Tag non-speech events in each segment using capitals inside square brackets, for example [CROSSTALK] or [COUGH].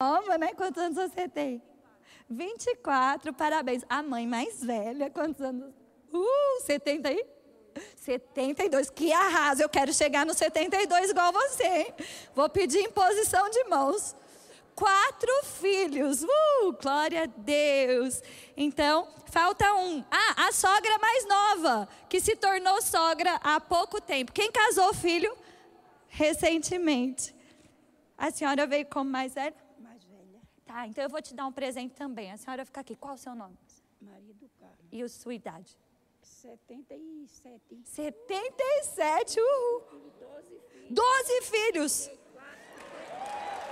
nova, né? Quantos anos você tem? 24, parabéns. A mãe mais velha, quantos anos? Uh, 70 aí? 72, que arraso. Eu quero chegar no 72 igual você, hein? Vou pedir imposição de mãos. Quatro filhos, uh, glória a Deus. Então, falta um. Ah, a sogra mais nova, que se tornou sogra há pouco tempo. Quem casou filho? Recentemente. A senhora veio como mais velha? Tá, então eu vou te dar um presente também. A senhora fica aqui. Qual o seu nome? Maria do Carmo. E a sua idade? 77. 77, uhul. 12 filhos.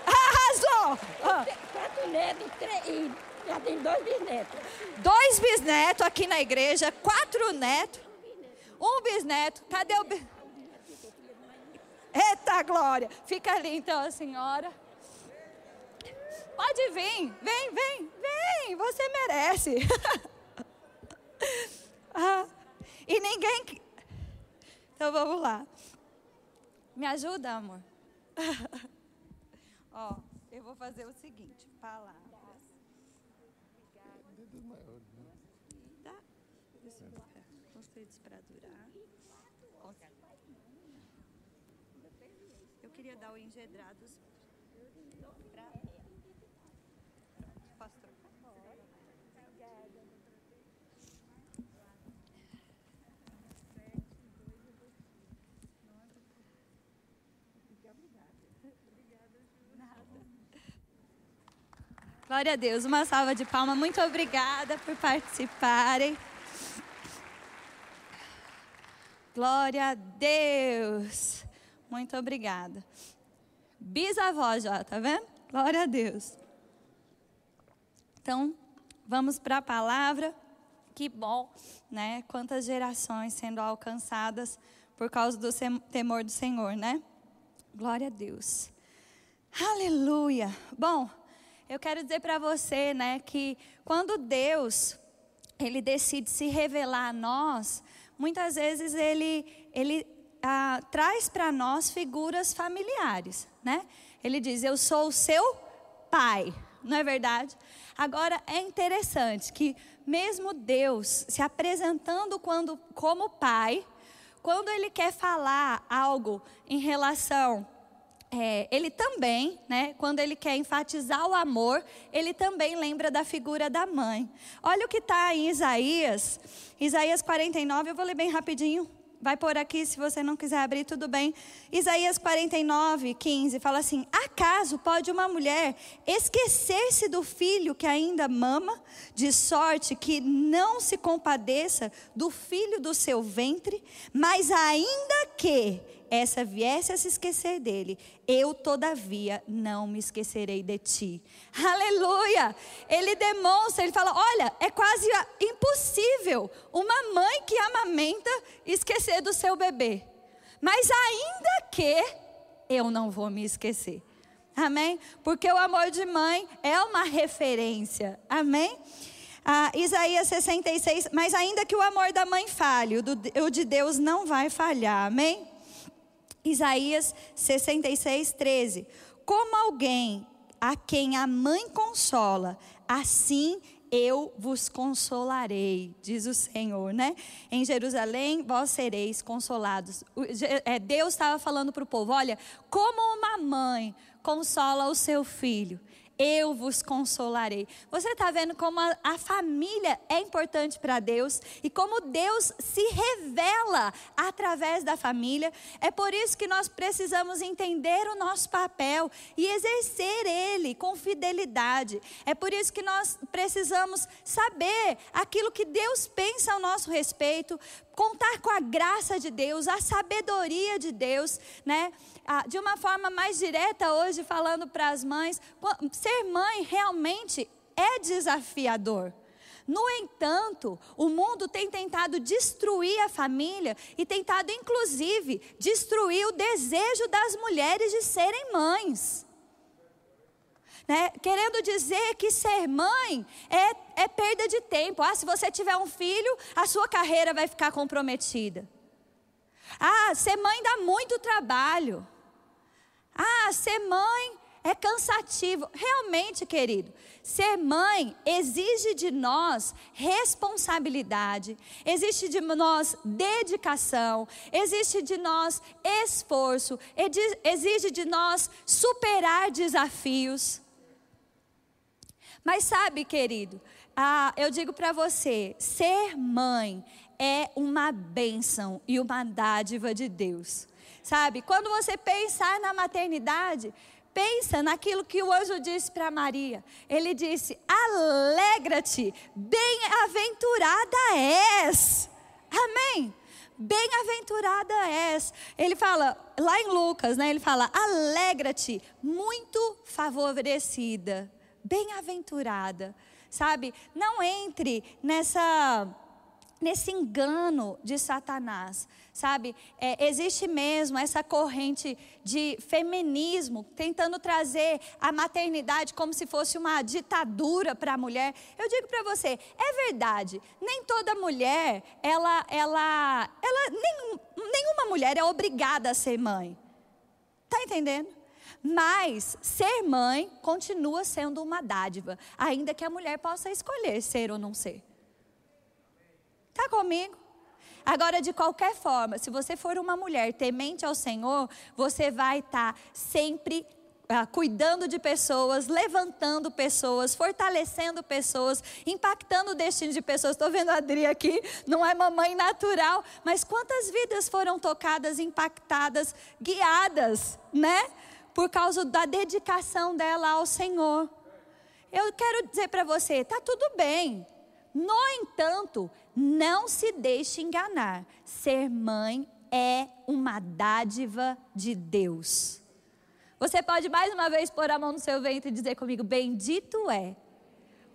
Arrasou! Ah, Quatro netos três, já tem dois bisnetos. dois bisnetos aqui na igreja, quatro netos, um bisneto. Cadê o. Eita glória! Fica ali então a senhora. Pode vir, vem, vem, vem, você merece. [LAUGHS] Ah, e ninguém. Então vamos lá. Me ajuda, amor. [LAUGHS] Ó, eu vou fazer o seguinte: palavras. Tá? Conceitos para durar. Eu queria dar o engedrados para. Glória a Deus, uma salva de palmas. Muito obrigada por participarem. Glória a Deus. Muito obrigada. Bisavó já, tá vendo? Glória a Deus. Então, vamos para a palavra. Que bom, né? Quantas gerações sendo alcançadas por causa do temor do Senhor, né? Glória a Deus. Aleluia. Bom, eu quero dizer para você, né, que quando Deus ele decide se revelar a nós, muitas vezes ele ele ah, traz para nós figuras familiares, né? Ele diz: "Eu sou o seu pai", não é verdade? Agora é interessante que mesmo Deus se apresentando quando como pai, quando ele quer falar algo em relação é, ele também, né, quando ele quer enfatizar o amor, ele também lembra da figura da mãe. Olha o que está em Isaías, Isaías 49, eu vou ler bem rapidinho. Vai por aqui, se você não quiser abrir, tudo bem. Isaías 49, 15, fala assim: Acaso pode uma mulher esquecer-se do filho que ainda mama, de sorte que não se compadeça do filho do seu ventre, mas ainda que essa viesse a se esquecer dele, eu todavia não me esquecerei de ti. Aleluia! Ele demonstra, ele fala: olha, é quase impossível uma mãe que amamenta esquecer do seu bebê. Mas ainda que eu não vou me esquecer. Amém? Porque o amor de mãe é uma referência. Amém? Ah, Isaías 66, mas ainda que o amor da mãe falhe, o, de Deus não vai falhar. Amém? Isaías 66, 13. Como alguém a quem a mãe consola, assim eu vos consolarei, diz o Senhor, né? Em Jerusalém vós sereis consolados. É, Deus estava falando para o povo: olha, como uma mãe consola o seu filho, eu vos consolarei. Você está vendo como a, a família é importante para Deus e como Deus se revela através da família. É por isso que nós precisamos entender o nosso papel e exercer ele com fidelidade. É por isso que nós precisamos saber aquilo que Deus pensa ao nosso respeito, contar com a graça de Deus, a sabedoria de Deus, né? Ah, de uma forma mais direta hoje, falando para as mães, ser mãe realmente é desafiador. No entanto, o mundo tem tentado destruir a família e tentado, inclusive, destruir o desejo das mulheres de serem mães. Né? Querendo dizer que ser mãe é, é perda de tempo. Ah, se você tiver um filho, a sua carreira vai ficar comprometida. Ah, ser mãe dá muito trabalho. Ah, ser mãe é cansativo. Realmente, querido, ser mãe exige de nós responsabilidade, exige de nós dedicação, exige de nós esforço, exige de nós superar desafios. Mas sabe, querido, ah, eu digo para você: ser mãe é uma bênção e uma dádiva de Deus. Sabe, quando você pensar na maternidade, pensa naquilo que o anjo disse para Maria. Ele disse: Alegra-te, bem-aventurada és. Amém. Bem-aventurada és. Ele fala, lá em Lucas, né? Ele fala: Alegra-te, muito favorecida, bem-aventurada. Sabe? Não entre nessa nesse engano de Satanás, sabe? É, existe mesmo essa corrente de feminismo tentando trazer a maternidade como se fosse uma ditadura para a mulher. Eu digo para você, é verdade. Nem toda mulher, ela, ela, ela, nem, nenhuma mulher é obrigada a ser mãe. Tá entendendo? Mas ser mãe continua sendo uma dádiva, ainda que a mulher possa escolher ser ou não ser. Está comigo? Agora, de qualquer forma, se você for uma mulher temente ao Senhor, você vai estar tá sempre ah, cuidando de pessoas, levantando pessoas, fortalecendo pessoas, impactando o destino de pessoas. Estou vendo a Adri aqui, não é mamãe natural, mas quantas vidas foram tocadas, impactadas, guiadas, né? Por causa da dedicação dela ao Senhor. Eu quero dizer para você, tá tudo bem. No entanto, não se deixe enganar. Ser mãe é uma dádiva de Deus. Você pode mais uma vez pôr a mão no seu ventre e dizer comigo: Bendito é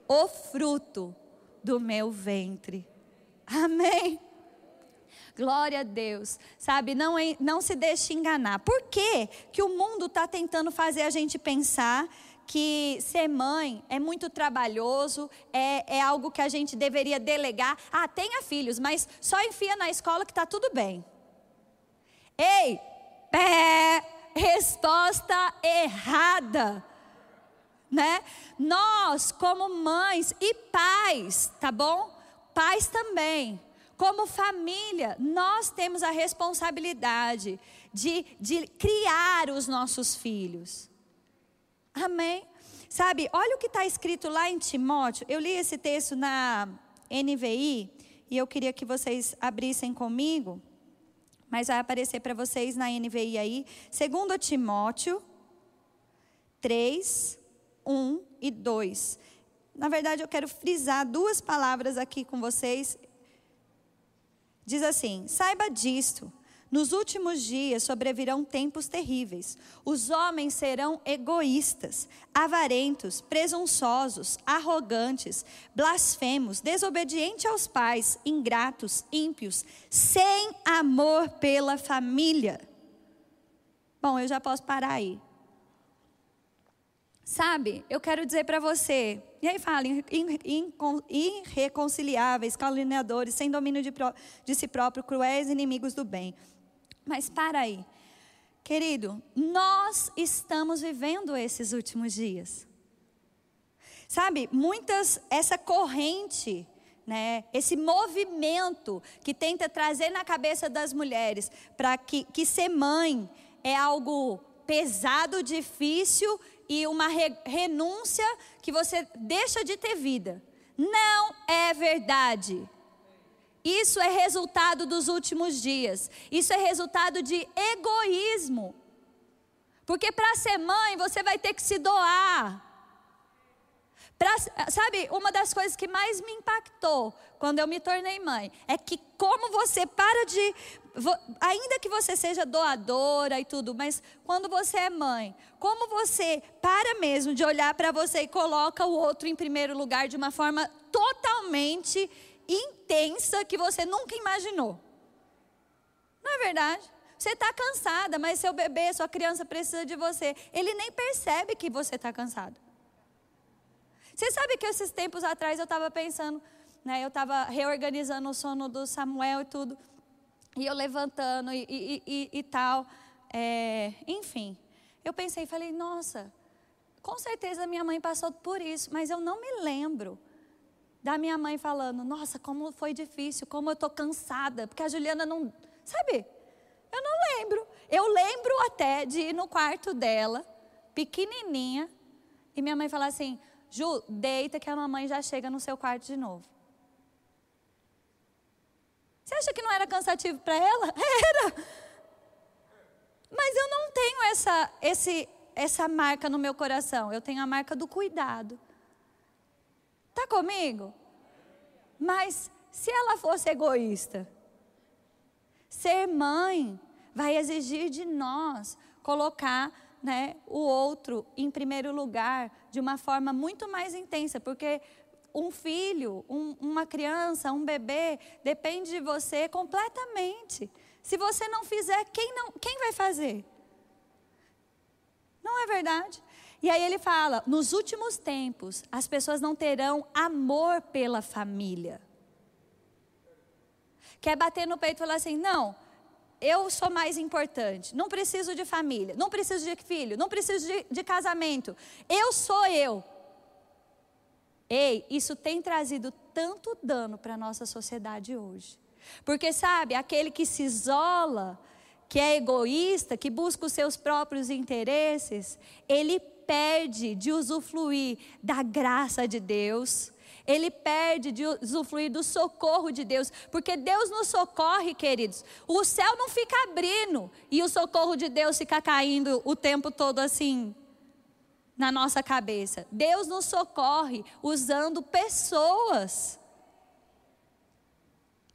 o fruto do meu ventre. Amém. Glória a Deus. Sabe, não, não se deixe enganar. Por que, que o mundo está tentando fazer a gente pensar que ser mãe é muito trabalhoso, é, é algo que a gente deveria delegar. Ah, tenha filhos, mas só enfia na escola que está tudo bem. Ei, pé, resposta errada. Né? Nós, como mães e pais, tá bom? Pais também, como família, nós temos a responsabilidade de, de criar os nossos filhos. Amém? Sabe, olha o que está escrito lá em Timóteo. Eu li esse texto na NVI e eu queria que vocês abrissem comigo, mas vai aparecer para vocês na NVI aí. Segundo Timóteo 3, 1 e 2. Na verdade, eu quero frisar duas palavras aqui com vocês. Diz assim: saiba disto nos últimos dias sobrevirão tempos terríveis. Os homens serão egoístas, avarentos, presunçosos, arrogantes, blasfemos, desobedientes aos pais, ingratos, ímpios, sem amor pela família. Bom, eu já posso parar aí. Sabe, eu quero dizer para você, e aí fala, irreconciliáveis, caluniadores, sem domínio de, de si próprio, cruéis inimigos do bem. Mas para aí. Querido, nós estamos vivendo esses últimos dias. Sabe, muitas, essa corrente, né, esse movimento que tenta trazer na cabeça das mulheres para que, que ser mãe é algo pesado, difícil e uma re, renúncia que você deixa de ter vida. Não é verdade. Isso é resultado dos últimos dias. Isso é resultado de egoísmo. Porque para ser mãe, você vai ter que se doar. Pra, sabe, uma das coisas que mais me impactou quando eu me tornei mãe é que como você para de. Ainda que você seja doadora e tudo, mas quando você é mãe, como você para mesmo de olhar para você e coloca o outro em primeiro lugar de uma forma totalmente intensa que você nunca imaginou. Não é verdade? Você está cansada, mas seu bebê, sua criança precisa de você. Ele nem percebe que você está cansado. Você sabe que esses tempos atrás eu estava pensando, né, eu estava reorganizando o sono do Samuel e tudo, e eu levantando e, e, e, e tal, é, enfim. Eu pensei, falei, nossa, Com certeza minha mãe passou por isso, mas eu não me lembro da minha mãe falando: Nossa, como foi difícil, como eu estou cansada, porque a Juliana não. Sabe? Eu não lembro. Eu lembro até de ir no quarto dela, pequenininha, e minha mãe falar assim: Ju, deita que a mamãe já chega no seu quarto de novo. Você acha que não era cansativo para ela? [LAUGHS] Era. Mas eu não tenho essa, esse, essa marca no meu coração. Eu tenho a marca do cuidado. Está comigo? Mas se ela fosse egoísta, ser mãe vai exigir de nós colocar né, o outro em primeiro lugar de uma forma muito mais intensa, porque um filho, um, uma criança, um bebê depende de você completamente. Se você não fizer, quem, não, quem vai fazer? Não é verdade? E aí ele fala: nos últimos tempos, as pessoas não terão amor pela família. Quer bater no peito e falar assim: não, eu sou mais importante, não preciso de família, não preciso de filho, não preciso de, de casamento, eu sou eu. Ei, isso tem trazido tanto dano para a nossa sociedade hoje. Porque, sabe, aquele que se isola, que é egoísta, que busca os seus próprios interesses, ele perde de usufruir da graça de Deus, ele perde de usufruir do socorro de Deus, porque Deus nos socorre, queridos. O céu não fica abrindo e o socorro de Deus fica caindo o tempo todo assim na nossa cabeça. Deus nos socorre usando pessoas.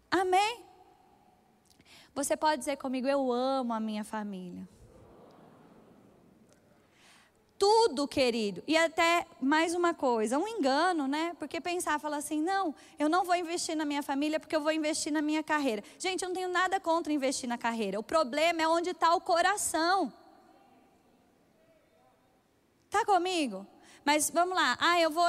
Amém? Você pode dizer comigo, eu amo a minha família tudo, querido. E até mais uma coisa, um engano, né? Porque pensar, falar assim, não, eu não vou investir na minha família porque eu vou investir na minha carreira. Gente, eu não tenho nada contra investir na carreira. O problema é onde está o coração. Tá comigo? Mas vamos lá, ah, eu vou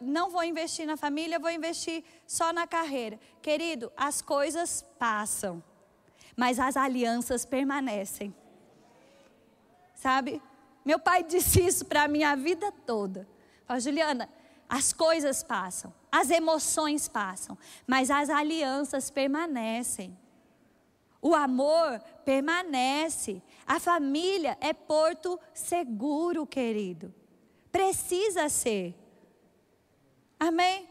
não vou investir na família, eu vou investir só na carreira. Querido, as coisas passam, mas as alianças permanecem. Sabe? Meu pai [LAUGHS] disse isso para a vida toda. Fala, Juliana, as coisas passam, as emoções passam, mas as alianças permanecem. O amor permanece. A família é porto seguro, querido. Precisa ser. Amém?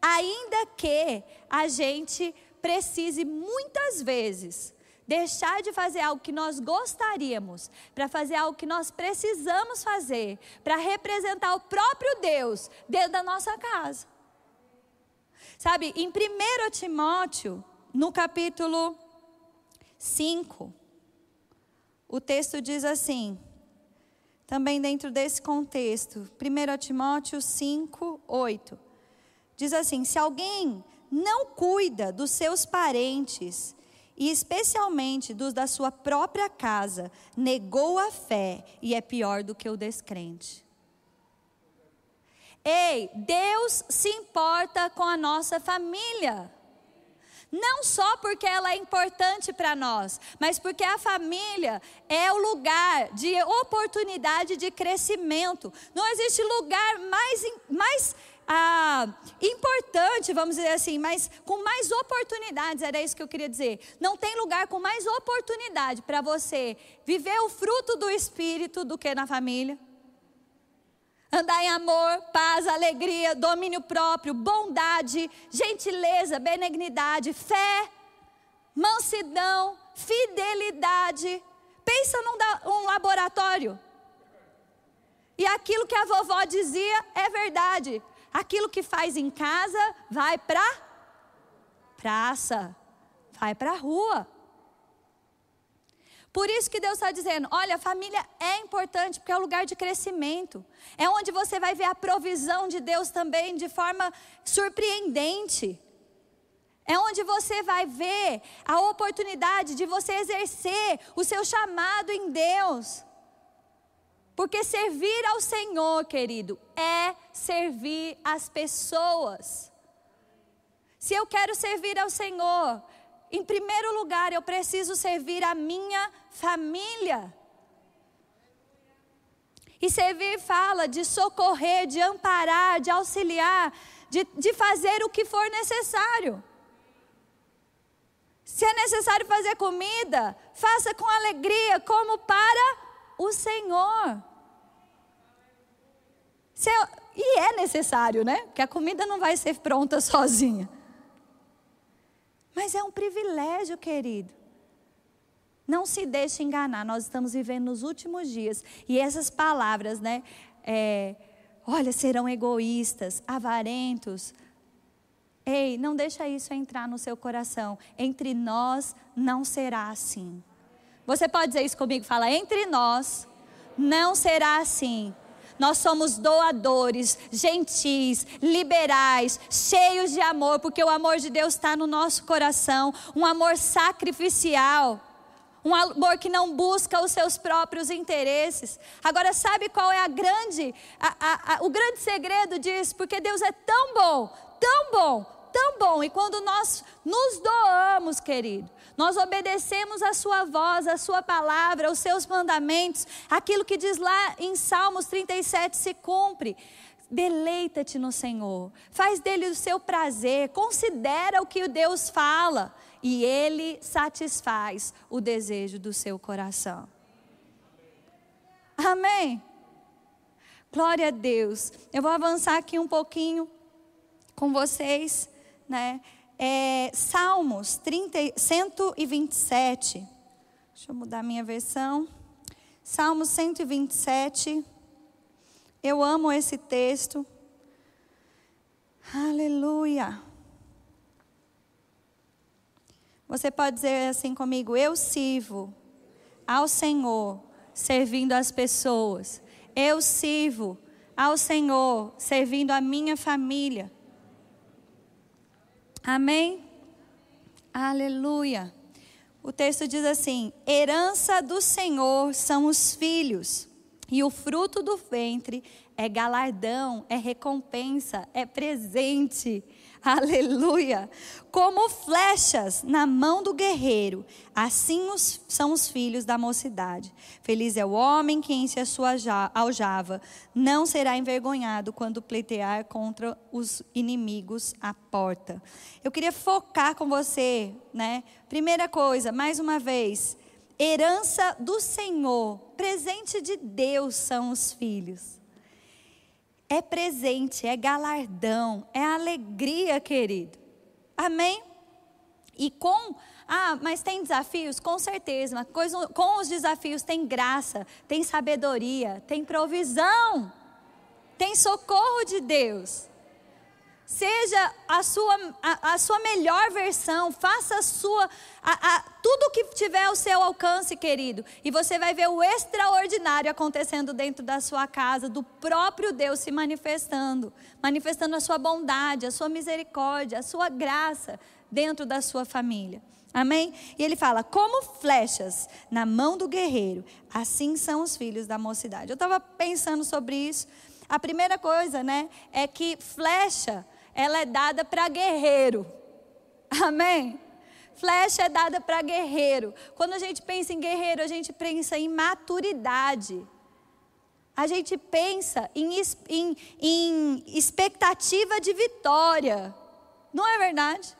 Ainda que a gente precise muitas vezes deixar de fazer algo que nós gostaríamos, para fazer algo que nós precisamos fazer, para representar o próprio Deus dentro da nossa casa. Sabe, em 1 Timóteo, no capítulo 5, o texto diz assim, também dentro desse contexto, 1 Timóteo 5, 8, diz assim: se alguém não cuida dos seus parentes, e especialmente dos da sua própria casa, negou a fé e é pior do que o descrente. Ei, Deus se importa com a nossa família. Não só porque ela é importante para nós, mas porque a família é o lugar de oportunidade de crescimento. Não existe lugar mais, mais ah, importante, vamos dizer assim, mas com mais oportunidades, era isso que eu queria dizer. Não tem lugar com mais oportunidade para você viver o fruto do Espírito do que na família. Andar em amor, paz, alegria, domínio próprio, bondade, gentileza, benignidade, fé, mansidão, fidelidade. Pensa num um laboratório. E aquilo que a vovó dizia é verdade. Aquilo que faz em casa vai para praça, vai para rua. Por isso que Deus está dizendo: olha, a família é importante porque é o lugar de crescimento. É onde você vai ver a provisão de Deus também de forma surpreendente. É onde você vai ver a oportunidade de você exercer o seu chamado em Deus. Porque servir ao Senhor, querido, é servir as pessoas. Se eu quero servir ao Senhor, em primeiro lugar, eu preciso servir a minha família. E servir fala de socorrer, de amparar, de auxiliar, de, de fazer o que for necessário. Se é necessário fazer comida, faça com alegria, como para o Senhor. É, e é necessário, né? Porque a comida não vai ser pronta sozinha. Mas é um privilégio, querido. Não se deixe enganar, nós estamos vivendo nos últimos dias. E essas palavras, né? É, olha, serão egoístas, avarentos. Ei, não deixa isso entrar no seu coração. Entre nós não será assim. Você pode dizer isso comigo? Fala, entre nós não será assim. Nós somos doadores, gentis, liberais, cheios de amor, porque o amor de Deus está no nosso coração um amor sacrificial um amor que não busca os seus próprios interesses. Agora, sabe qual é a grande, a, a, a, o grande segredo disso? Porque Deus é tão bom, tão bom, tão bom. E quando nós nos doamos, querido, nós obedecemos a Sua voz, a Sua palavra, os Seus mandamentos, aquilo que diz lá em Salmos 37 se cumpre. Deleita-te no Senhor, faz dele o seu prazer, considera o que Deus fala e Ele satisfaz o desejo do seu coração. Amém? Glória a Deus. Eu vou avançar aqui um pouquinho com vocês, né? É, Salmos 30, 127. Deixa eu mudar minha versão. Salmos 127. Eu amo esse texto. Aleluia. Você pode dizer assim comigo: Eu sirvo ao Senhor, servindo as pessoas. Eu sirvo ao Senhor, servindo a minha família. Amém? Aleluia. O texto diz assim: Herança do Senhor são os filhos, e o fruto do ventre é galardão, é recompensa, é presente. [LAUGHS] Aleluia! Como flechas na mão do guerreiro, assim os, são os filhos da mocidade. Feliz é o homem que enche a sua aljava, não será envergonhado quando pleitear contra os inimigos à porta. Eu queria focar com você, né? Primeira coisa, mais uma vez, herança do Senhor, presente de Deus são os filhos é presente, é galardão, é alegria, querido. Amém? E com, ah, mas tem desafios? Com certeza, mas coisa, com os desafios tem graça, tem sabedoria, tem provisão, tem socorro de Deus. Seja a sua, a, a sua melhor versão, faça a sua, a, a, tudo que tiver ao seu alcance, querido. E você vai ver o extraordinário acontecendo dentro da sua casa, do próprio Deus se manifestando manifestando a sua bondade, a sua misericórdia, a sua graça dentro da sua família. Amém? E ele fala: como flechas na mão do guerreiro, assim são os filhos da mocidade. Eu estava pensando sobre isso. A primeira coisa, né, é que flecha ela é dada para guerreiro. Amém? Flecha é dada para guerreiro. Quando a gente pensa em guerreiro, a gente pensa em maturidade. A gente pensa em, em, em expectativa de vitória. Não é verdade?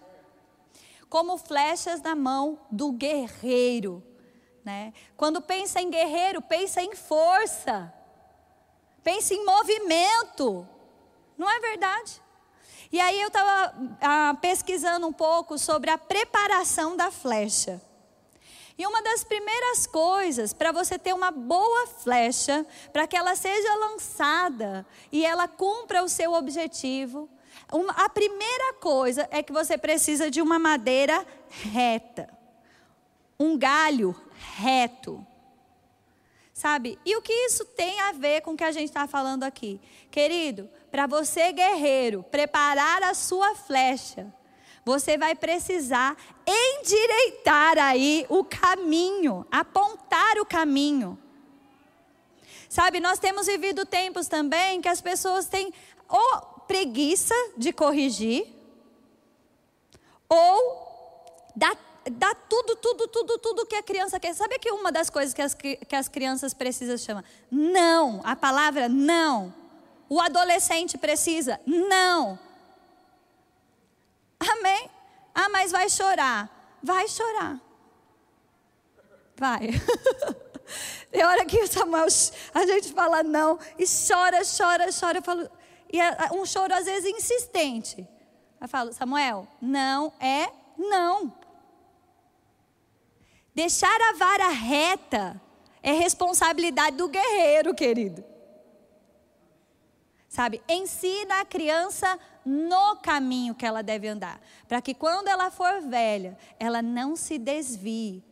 Como flechas na mão do guerreiro. Né? Quando pensa em guerreiro, pensa em força. Pensa em movimento. Não é verdade? E aí eu estava ah, pesquisando um pouco sobre a preparação da flecha. E uma das primeiras coisas para você ter uma boa flecha, para que ela seja lançada e ela cumpra o seu objetivo, uma, a primeira coisa é que você precisa de uma madeira reta, um galho reto. Sabe? E o que isso tem a ver com o que a gente está falando aqui? Querido, para você, guerreiro, preparar a sua flecha, você vai precisar endireitar aí o caminho, apontar o caminho. Sabe, nós temos vivido tempos também que as pessoas têm ou preguiça de corrigir, ou dá dá tudo, tudo, tudo, tudo que a criança quer. Sabe que uma das coisas que as, que as crianças precisam chama? Não. A palavra não. O adolescente precisa não. Amém? Ah, mas vai chorar. Vai chorar. Vai. [LAUGHS] Tem hora que Samuel, a gente fala não e chora, chora, chora. Eu falo, e é um choro às vezes insistente. Eu falo, Samuel, não é não. Deixar a vara reta é responsabilidade do guerreiro, querido. Sabe? Ensina a criança no caminho que ela deve andar, para que quando ela for velha, ela não se desvie.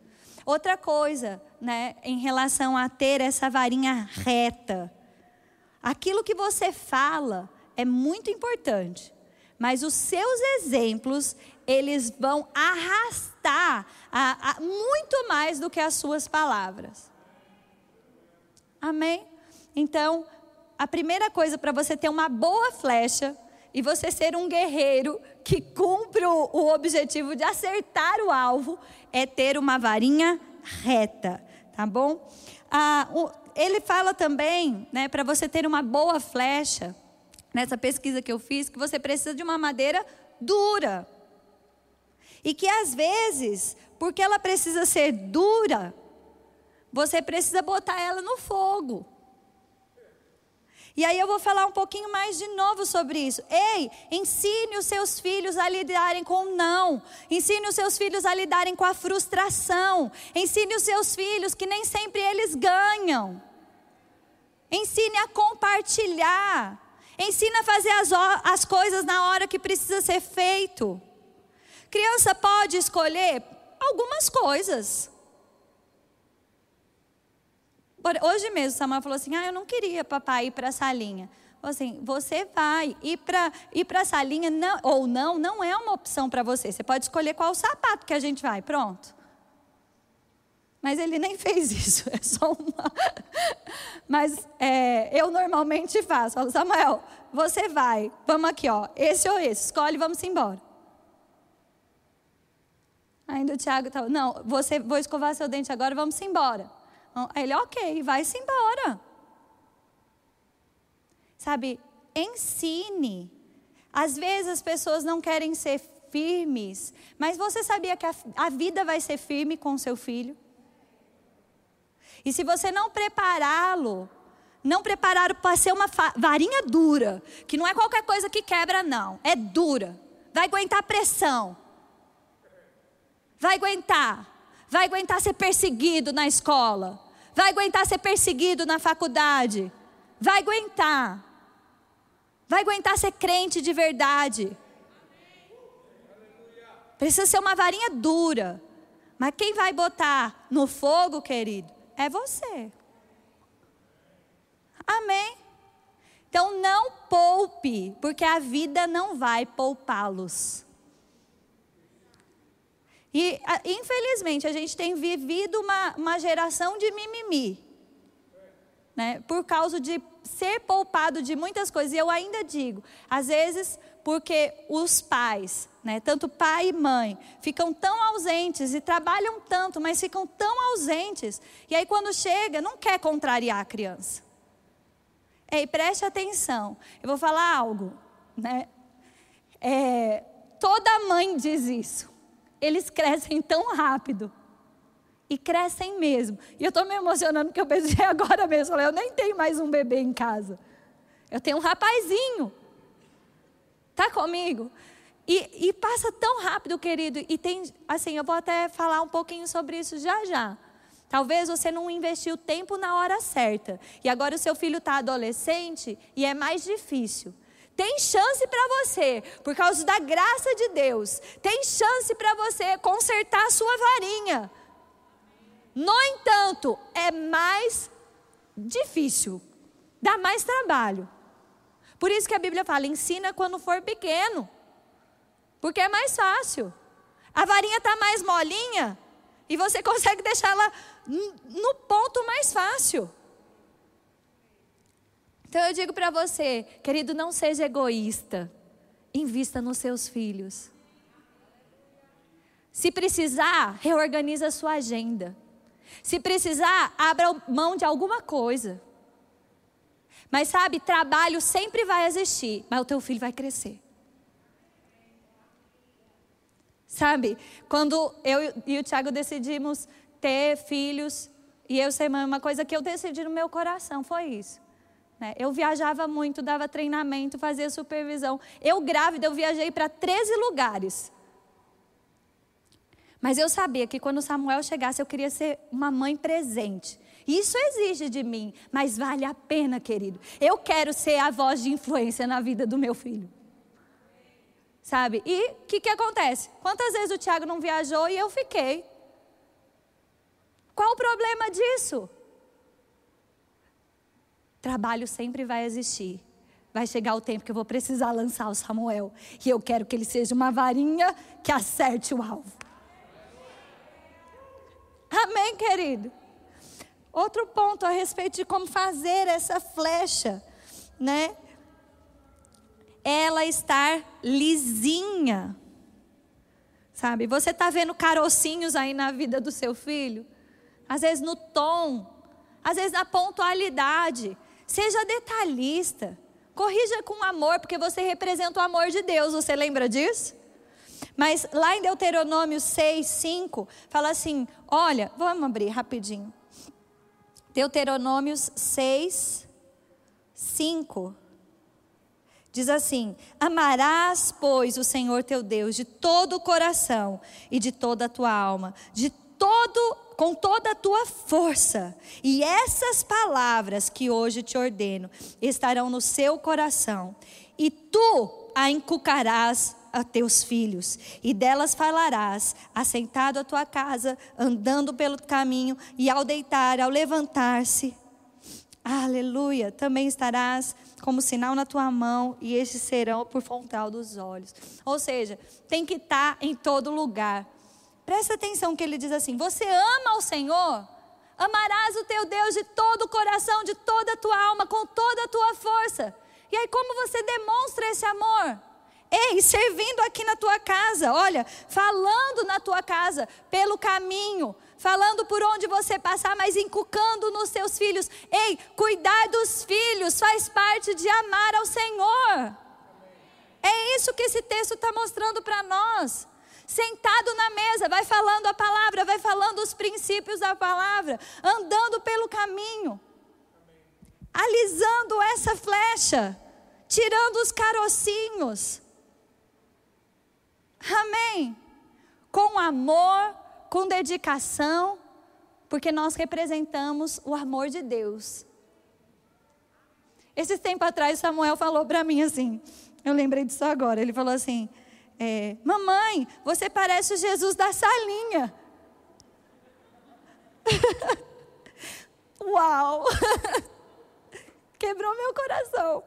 Outra coisa, né, em relação a ter essa varinha reta. Aquilo que você fala é muito importante, mas os seus exemplos, eles vão arrastar a, a, muito mais do que as suas palavras. Amém? Então, a primeira coisa para você ter uma boa flecha e você ser um guerreiro que cumpre o, objetivo de acertar o alvo é ter uma varinha reta, tá bom? Ah, o, ele fala também, né, para você ter uma boa flecha, nessa pesquisa que eu fiz, que você precisa de uma madeira dura. E que às vezes, porque ela precisa ser dura, você precisa botar ela no fogo. E aí eu vou falar um pouquinho mais de novo sobre isso. Ei, ensine os seus filhos a lidarem com o não. Ensine os seus filhos a lidarem com a frustração. Ensine os seus filhos que nem sempre eles ganham. Ensine a compartilhar. Ensine a fazer as, as coisas na hora que precisa ser feito. Criança pode escolher algumas coisas. Hoje mesmo, Samuel falou assim: Ah, eu não queria papai ir para a salinha. Assim, você vai ir para ir para a salinha não, ou não, não é uma opção para você. Você pode escolher qual sapato que a gente vai, pronto. Mas ele nem [LAUGHS] fez isso, é só uma. [LAUGHS] Mas é, eu normalmente faço. Falo, Samuel, você vai, vamos aqui, ó, esse ou esse, escolhe, vamos embora. Ainda o Tiago estava, não, você, vou escovar seu dente agora, vamos embora. Aí ele, ok, vai-se embora. Sabe, ensine. Às vezes as pessoas não querem ser firmes, mas você sabia que a, a vida vai ser firme com seu filho? E se você não prepará-lo, não preparar para ser uma varinha dura, que não é qualquer coisa que quebra, não, é dura, vai aguentar pressão, vai aguentar, vai aguentar ser perseguido na escola, vai aguentar ser perseguido na faculdade, vai aguentar, vai aguentar ser crente de verdade. Precisa ser uma varinha dura. Mas quem vai botar no fogo, querido, é você. Amém? Então não poupe, porque a vida não vai poupá-los. E, infelizmente, a gente tem vivido uma, uma geração de mimimi. Né? Por causa de ser poupado de muitas coisas. E eu ainda digo, às vezes, porque os pais, né, tanto pai e mãe, ficam tão ausentes e trabalham tanto, mas ficam tão ausentes. E aí, quando chega, não quer contrariar a criança. Ei, preste atenção. Eu vou falar algo. Né? É, toda mãe diz isso eles crescem tão rápido. E crescem mesmo. E eu estou me emocionando porque eu pensei [LAUGHS] agora mesmo, eu nem tenho mais um bebê em casa. Eu tenho um rapazinho. Tá comigo? E, e, passa tão rápido, querido. E tem, assim, eu vou até falar um pouquinho sobre isso já já. Talvez você não investiu tempo na hora certa. E agora o seu filho está adolescente e é mais difícil. Tem chance para você, por causa da graça de Deus. Tem chance para você consertar a sua varinha. No entanto, é mais difícil, dá mais trabalho. Por isso que a Bíblia fala: ensina quando for pequeno, porque é mais fácil. A varinha está mais molinha e você [LAUGHS] consegue deixá-la no ponto mais fácil. Então eu digo para você, querido, não seja egoísta. Invista nos seus filhos. Se precisar, reorganiza a sua agenda. Se precisar, abra mão de alguma coisa. Mas sabe, trabalho sempre vai existir, mas o teu filho vai crescer. Sabe, quando eu e o Tiago decidimos ter filhos, e eu sei, uma coisa que eu decidi no meu coração foi isso. Né? Eu viajava muito, dava treinamento, fazia supervisão. Eu grávida, eu viajei para 13 lugares. Mas eu sabia que quando Samuel chegasse, eu queria ser uma mãe presente. Isso exige de mim, mas vale a pena, querido. Eu quero ser a voz de influência na vida do meu filho. Sabe? E o que, que acontece? Quantas vezes o Tiago não viajou e eu fiquei? Qual o problema disso? Trabalho sempre vai existir. Vai chegar o tempo que eu vou precisar lançar o Samuel. E eu quero que ele seja uma varinha que acerte o alvo. Amém, querido? Outro ponto a respeito de como fazer essa flecha, né? Ela estar lisinha. Sabe? Você está vendo carocinhos aí na vida do seu filho? Às vezes no tom, às vezes na pontualidade. Seja detalhista. Corrija com amor, porque você representa o amor de Deus. Você lembra disso? Mas lá em Deuteronômio 6, 5, fala assim: olha, vamos abrir rapidinho. Deuteronômios 6, 5. Diz assim: Amarás, pois, o Senhor teu Deus de todo o coração e de toda a tua alma, de todo com toda a tua força. E essas palavras que hoje te ordeno estarão no seu coração, e tu a inculcarás a teus filhos, e delas falarás, assentado à tua casa, andando pelo caminho, e ao deitar, ao levantar-se. Aleluia! Também estarás como sinal na tua mão, e estes serão por frontal dos olhos. Ou seja, tem que estar em todo lugar. Presta atenção que ele diz assim: Você ama o Senhor? Amarás o teu Deus de todo o coração, de toda a tua alma, com toda a tua força. E aí, como você demonstra esse amor? Ei, servindo aqui na tua casa, olha, falando na tua casa, pelo caminho, falando por onde você passar, mas inculcando nos seus filhos. Ei, cuidar dos filhos faz parte de amar ao Senhor. É isso que esse texto está mostrando para nós. Sentado na mesa, vai falando a palavra, vai falando os princípios da palavra, andando pelo caminho, alisando essa flecha, tirando os carocinhos Amém. Com amor, com dedicação, porque nós representamos o amor de Deus. Esses tempos atrás, Samuel falou para mim assim, eu lembrei disso agora. Ele falou assim: é, Mamãe, você parece o Jesus da salinha. [LAUGHS] Uau! [LAUGHS] Quebrou meu coração.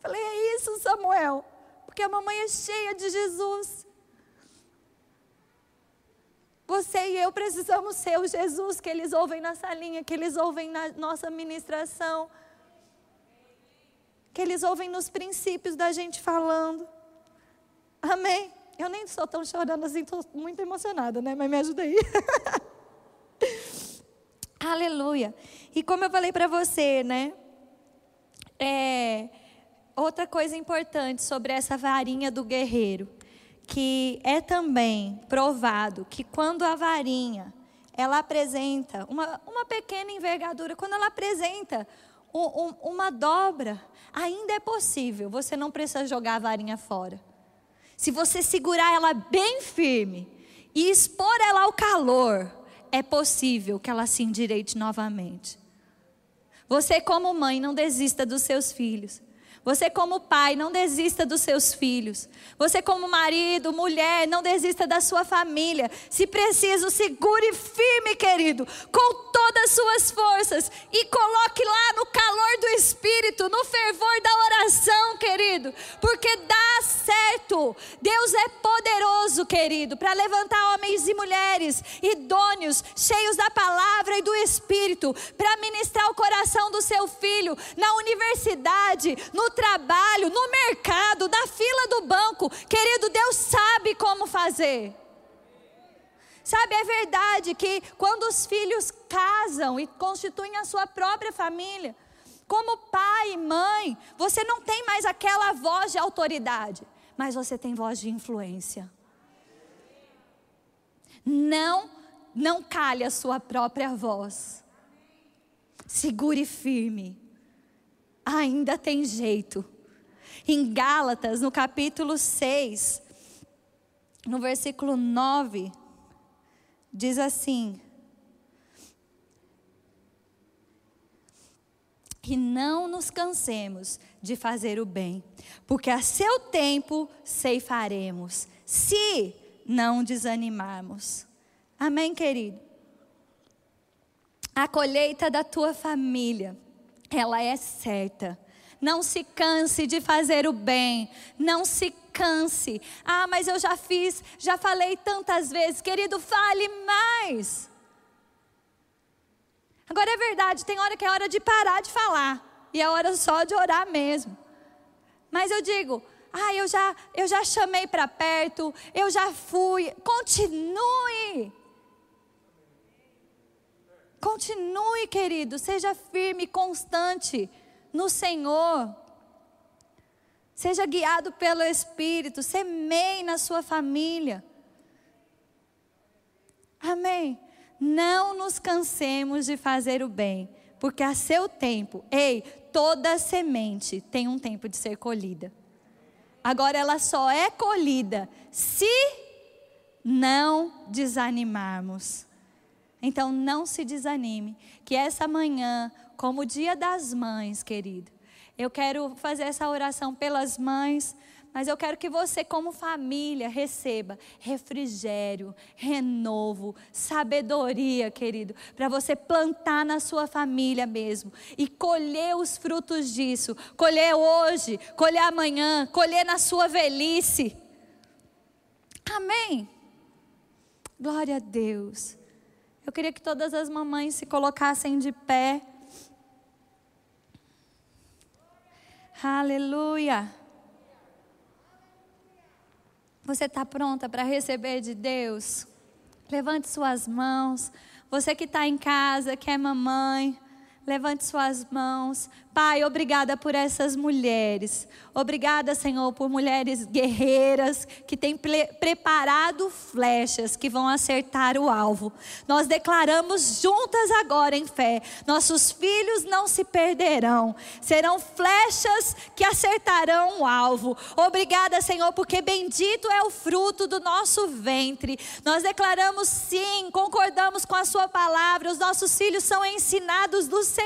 Falei: É isso, Samuel porque a mamãe é cheia de Jesus. Você e eu precisamos ser o Jesus que eles ouvem na salinha, que eles ouvem na nossa ministração, que eles ouvem nos princípios da gente falando. Amém? Eu nem sou tão chorando assim, estou muito emocionada, né? Mas me ajuda aí. [LAUGHS] Aleluia. E como eu falei para você, né? É, outra coisa importante sobre essa varinha do guerreiro, que é também provado que quando a varinha ela apresenta uma, uma pequena envergadura, quando ela apresenta um, um, uma dobra, ainda é possível, você não precisa jogar a varinha fora. Se você segurar ela bem firme e expor ela ao calor, é possível que ela se endireite novamente. Você, como mãe, não desista dos seus filhos. Você, como pai, não desista dos seus filhos. Você, como marido, mulher, não desista da sua família. Se preciso, segure firme, querido, com todas as suas forças e coloque lá no calor do Espírito, no fervor da oração, querido, porque dá certo. Deus é poderoso, querido, para levantar homens e mulheres idôneos, cheios da palavra e do Espírito, para ministrar o coração do seu filho na universidade, no trabalho, no mercado, na fila do banco. Querido, Deus sabe como fazer. Sabe, é verdade que quando os filhos casam e constituem a sua própria família, como pai e mãe, você não tem mais aquela voz de autoridade, mas você tem voz de influência. Não, não calhe a sua própria voz. Segure firme. Ainda tem jeito. Em Gálatas, no capítulo 6, no versículo 9, diz assim: que não nos cansemos de fazer o bem, porque a seu tempo ceifaremos, se não desanimarmos. Amém, querido? A colheita da tua família, ela é certa. Não se canse de fazer o bem, não se canse. Ah, mas eu já fiz, já falei tantas vezes, querido, fale mais. Agora é verdade, tem hora que é hora de parar de falar. E é hora só de orar mesmo. Mas eu digo, ah, eu já, eu já chamei para perto, eu já fui. Continue. Continue, querido, seja firme, constante no Senhor. Seja guiado pelo Espírito, semeie na sua família. Amém. Não nos cansemos de fazer o bem, porque a seu tempo, ei, toda semente tem um tempo de ser colhida. Agora ela só é colhida se não desanimarmos. Então não se desanime, que essa manhã, como o dia das mães, querido, eu quero fazer essa oração pelas mães, mas eu quero que você, como família, receba refrigério, renovo, sabedoria, querido, para você plantar na sua família mesmo e colher os frutos disso. Colher hoje, colher amanhã, colher na sua velhice. Amém. Glória a Deus. Eu queria que todas as mamães se colocassem de pé. Aleluia. Você está pronta para receber de Deus? Levante suas mãos. Você que está em casa, que é mamãe, levante suas mãos. Pai, obrigada por essas mulheres. Obrigada, Senhor, por mulheres guerreiras que têm preparado flechas que vão acertar o alvo. Nós declaramos juntas agora em fé: nossos filhos não se perderão, serão flechas que acertarão o alvo. Obrigada, Senhor, porque bendito é o fruto do nosso ventre. Nós declaramos sim, concordamos com a Sua palavra. Os nossos filhos são ensinados do Senhor.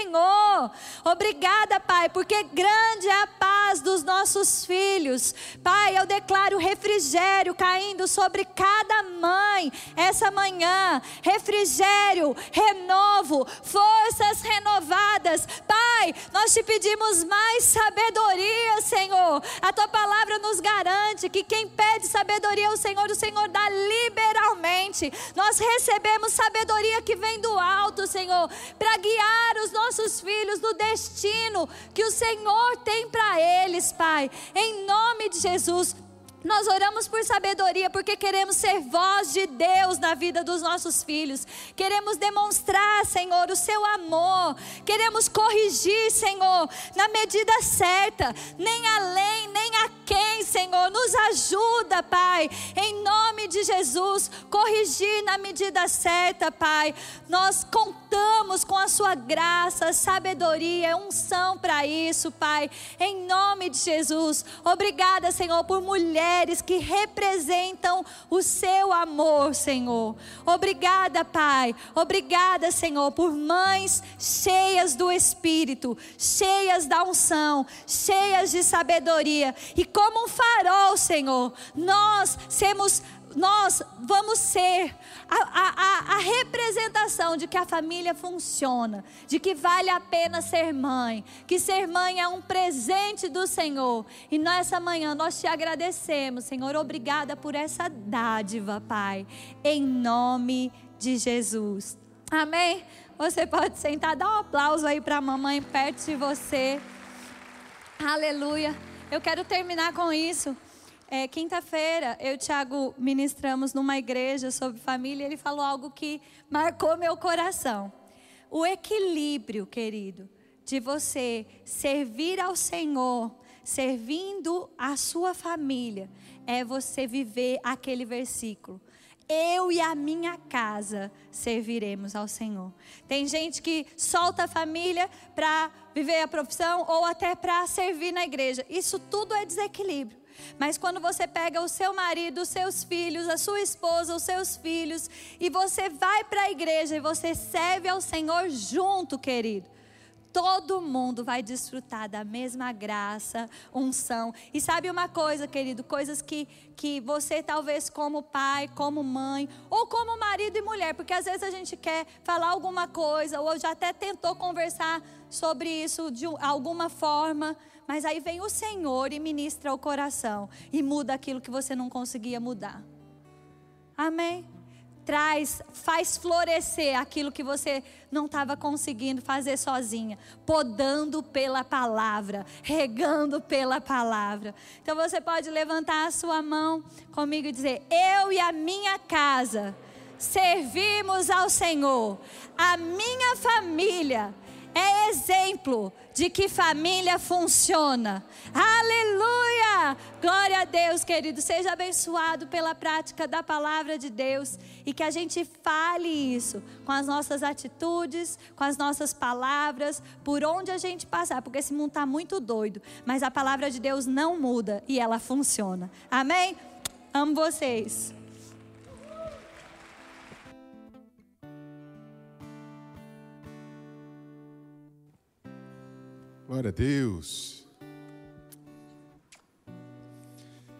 Obrigada Obrigada, Pai, porque grande é a paz dos nossos filhos. Pai, eu declaro refrigério caindo sobre cada mãe essa manhã. Refrigério, renovo, forças renovadas. Pai, nós te pedimos mais sabedoria, Senhor. A tua palavra nos garante que quem pede sabedoria ao Senhor, o Senhor dá liberalmente. Nós recebemos sabedoria que vem do alto, Senhor, para guiar os nossos filhos no destino destino que o Senhor tem para eles, Pai. Em nome de Jesus. Nós oramos por sabedoria porque queremos ser voz de Deus na vida dos nossos filhos. Queremos demonstrar, Senhor, o seu amor. Queremos corrigir, Senhor, na medida certa, nem além, nem aquém, Senhor. Nos ajuda, Pai, em nome de Jesus, corrigir na medida certa, Pai. Nós contamos com a sua graça, sabedoria, unção para isso, Pai. Em nome de Jesus. Obrigada, Senhor, por mulheres mulheres que representam o seu amor, Senhor. Obrigada, Pai. Obrigada, Senhor, por mães cheias do Espírito, cheias da unção, cheias de sabedoria. E como um farol, Senhor, nós sermos nós vamos ser a, a, a, representação de que a família funciona, de que vale a pena ser mãe, que ser mãe é um presente do Senhor. E nessa manhã nós te agradecemos, Senhor. Obrigada por essa dádiva, Pai, em nome de Jesus. Amém? Você pode sentar, dá um aplauso aí para a mamãe perto de você. Aleluia. Eu quero terminar com isso. É, quinta-feira, eu e o Thiago ministramos numa igreja sobre família e ele falou algo que marcou meu coração. O equilíbrio, querido, de você servir ao Senhor, servindo a sua família, é você viver aquele versículo. Eu e a minha casa serviremos ao Senhor. Tem gente que solta a família para viver a profissão ou até para servir na igreja. Isso tudo é desequilíbrio. Mas quando você pega o seu marido, os seus filhos, a sua esposa, os seus filhos, e você vai para a igreja e você serve ao Senhor junto, querido, todo mundo vai desfrutar da mesma graça, unção. E sabe uma coisa, querido? Coisas que, que você, talvez, como pai, como mãe, ou como marido e mulher, porque às vezes a gente quer falar alguma coisa, ou já até tentou conversar sobre isso de alguma forma, mas aí vem o Senhor e ministra o coração e muda aquilo que você não conseguia mudar. Amém? Traz, faz florescer aquilo que você não estava conseguindo fazer sozinha, podando pela palavra, regando pela palavra. Então você pode levantar a sua mão comigo e dizer: Eu e a minha casa servimos ao Senhor, a minha família é exemplo de que família funciona. Aleluia! Glória a Deus, querido. Seja abençoado pela prática da palavra de Deus e que a gente fale isso com as nossas atitudes, com as nossas palavras, por onde a gente passar, porque esse mundo está muito doido, mas a palavra de Deus não muda e ela funciona. Amém? Amo vocês. Glória a Deus.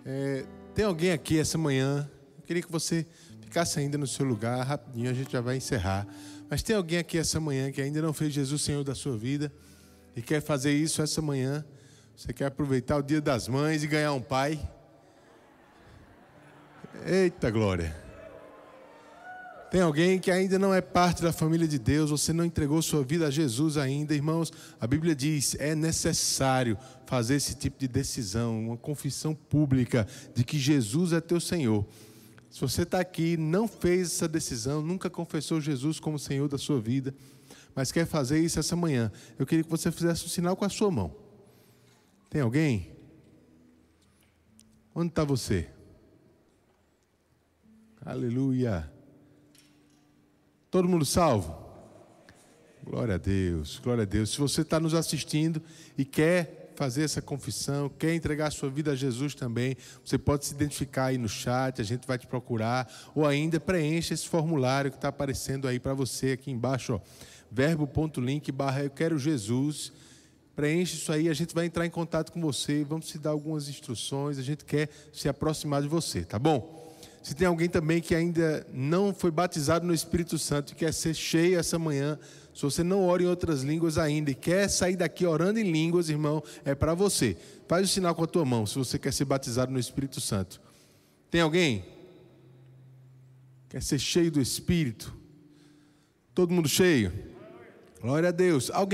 É, tem alguém aqui essa manhã? Eu queria que você ficasse ainda no seu lugar, rapidinho, a gente já vai encerrar. Mas tem alguém aqui essa manhã que ainda não fez Jesus Senhor da sua vida e quer fazer isso essa manhã? Você quer aproveitar o Dia das Mães e ganhar um pai? Eita glória! Tem alguém que ainda não é parte da família de Deus, você não entregou sua vida a Jesus ainda, irmãos. A Bíblia diz: é necessário fazer esse tipo de decisão, uma confissão pública de que Jesus é teu Senhor. Se você está aqui, não fez essa decisão, nunca confessou Jesus como Senhor da sua vida, mas quer fazer isso essa manhã, eu queria que você fizesse um sinal com a sua mão. Tem alguém? Onde está você? Aleluia. Todo mundo salvo? Glória a Deus, glória a Deus. Se você está nos assistindo e quer fazer essa confissão, quer entregar a sua vida a Jesus também, você pode se identificar aí no chat, a gente vai te procurar, ou ainda preencha esse formulário que está aparecendo aí para você aqui embaixo, ó, verbo.link barra eu quero Jesus. Preenche isso aí, a gente vai entrar em contato com você, vamos te dar algumas instruções, a gente quer se aproximar de você, tá bom? Se tem alguém também que ainda não foi batizado no Espírito Santo e quer ser cheio essa manhã, se você não ora em outras línguas ainda e quer sair daqui orando em línguas, irmão, é para você. Faz o sinal com a tua mão se você quer ser batizado no Espírito Santo. Tem alguém? Quer ser cheio do Espírito? Todo mundo cheio? Glória a Deus. Alguém